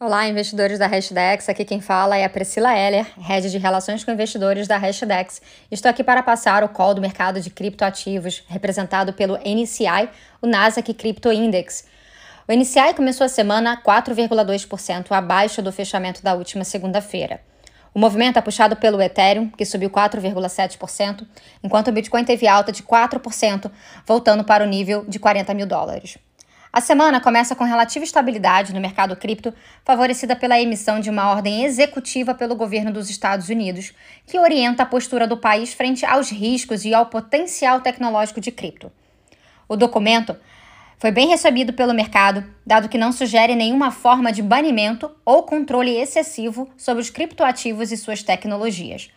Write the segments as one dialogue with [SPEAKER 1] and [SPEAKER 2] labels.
[SPEAKER 1] Olá, investidores da Hashdex. Aqui quem fala é a Priscila Heller, head de relações com investidores da Hashdex. Estou aqui para passar o call do mercado de criptoativos, representado pelo NCI, o Nasdaq Crypto Index. O NCI começou a semana 4,2% abaixo do fechamento da última segunda-feira. O movimento é puxado pelo Ethereum, que subiu 4,7%, enquanto o Bitcoin teve alta de 4%, voltando para o nível de 40 mil dólares. A semana começa com relativa estabilidade no mercado cripto, favorecida pela emissão de uma ordem executiva pelo governo dos Estados Unidos, que orienta a postura do país frente aos riscos e ao potencial tecnológico de cripto. O documento foi bem recebido pelo mercado, dado que não sugere nenhuma forma de banimento ou controle excessivo sobre os criptoativos e suas tecnologias.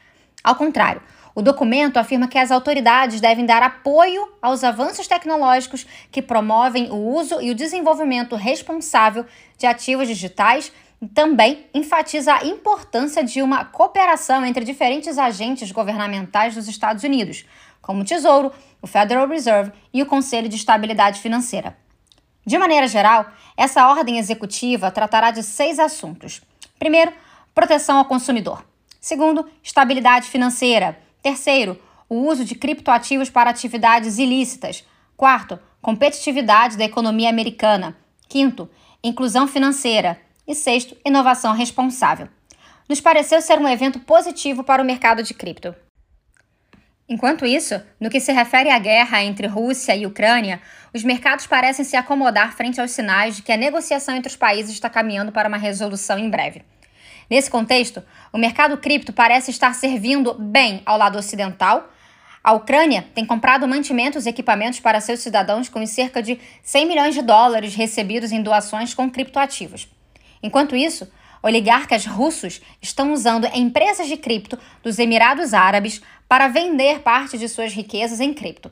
[SPEAKER 1] Ao contrário, o documento afirma que as autoridades devem dar apoio aos avanços tecnológicos que promovem o uso e o desenvolvimento responsável de ativos digitais e também enfatiza a importância de uma cooperação entre diferentes agentes governamentais dos Estados Unidos, como o Tesouro, o Federal Reserve e o Conselho de Estabilidade Financeira. De maneira geral, essa ordem executiva tratará de seis assuntos. Primeiro, proteção ao consumidor. Segundo, estabilidade financeira. Terceiro, o uso de criptoativos para atividades ilícitas. Quarto, competitividade da economia americana. Quinto, inclusão financeira. E sexto, inovação responsável. Nos pareceu ser um evento positivo para o mercado de cripto. Enquanto isso, no que se refere à guerra entre Rússia e Ucrânia, os mercados parecem se acomodar frente aos sinais de que a negociação entre os países está caminhando para uma resolução em breve. Nesse contexto, o mercado cripto parece estar servindo bem ao lado ocidental. A Ucrânia tem comprado mantimentos e equipamentos para seus cidadãos com cerca de 100 milhões de dólares recebidos em doações com criptoativos. Enquanto isso, oligarcas russos estão usando empresas de cripto dos Emirados Árabes para vender parte de suas riquezas em cripto.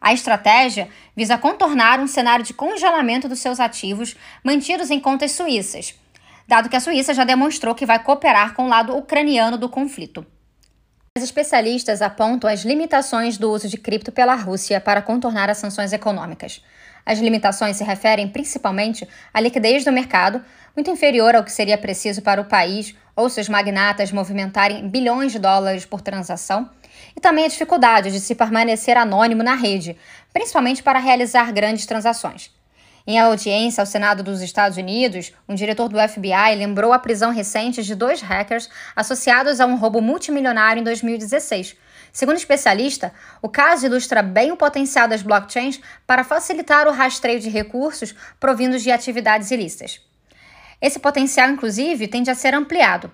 [SPEAKER 1] A estratégia visa contornar um cenário de congelamento dos seus ativos mantidos em contas suíças dado que a Suíça já demonstrou que vai cooperar com o lado ucraniano do conflito. Especialistas apontam as limitações do uso de cripto pela Rússia para contornar as sanções econômicas. As limitações se referem principalmente à liquidez do mercado, muito inferior ao que seria preciso para o país ou seus magnatas movimentarem bilhões de dólares por transação, e também a dificuldade de se permanecer anônimo na rede, principalmente para realizar grandes transações. Em audiência ao Senado dos Estados Unidos, um diretor do FBI lembrou a prisão recente de dois hackers associados a um roubo multimilionário em 2016. Segundo o especialista, o caso ilustra bem o potencial das blockchains para facilitar o rastreio de recursos provindos de atividades ilícitas. Esse potencial, inclusive, tende a ser ampliado.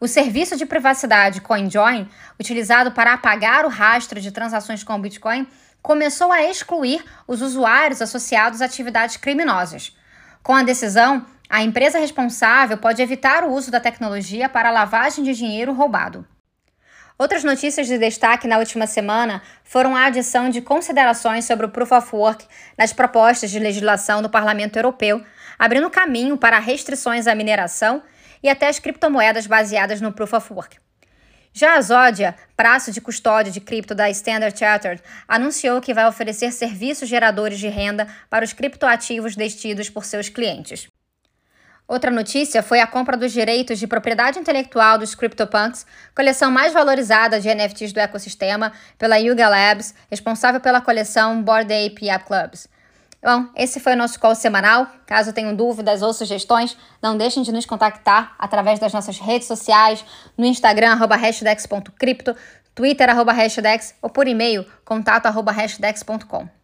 [SPEAKER 1] O serviço de privacidade CoinJoin, utilizado para apagar o rastro de transações com Bitcoin, começou a excluir os usuários associados a atividades criminosas. Com a decisão, a empresa responsável pode evitar o uso da tecnologia para lavagem de dinheiro roubado. Outras notícias de destaque na última semana foram a adição de considerações sobre o Proof of Work nas propostas de legislação do Parlamento Europeu, abrindo caminho para restrições à mineração e até as criptomoedas baseadas no Proof of Work. Já a Zodia, praça de custódia de cripto da Standard Chartered, anunciou que vai oferecer serviços geradores de renda para os criptoativos detidos por seus clientes. Outra notícia foi a compra dos direitos de propriedade intelectual dos CryptoPunks, coleção mais valorizada de NFTs do ecossistema, pela Yuga Labs, responsável pela coleção Bored Ape App Clubs. Bom, esse foi o nosso call semanal. Caso tenham dúvidas ou sugestões, não deixem de nos contactar através das nossas redes sociais, no Instagram, arroba hashdex.cripto, Twitter, arroba hashdex, ou por e-mail, contato, arroba hashdex.com.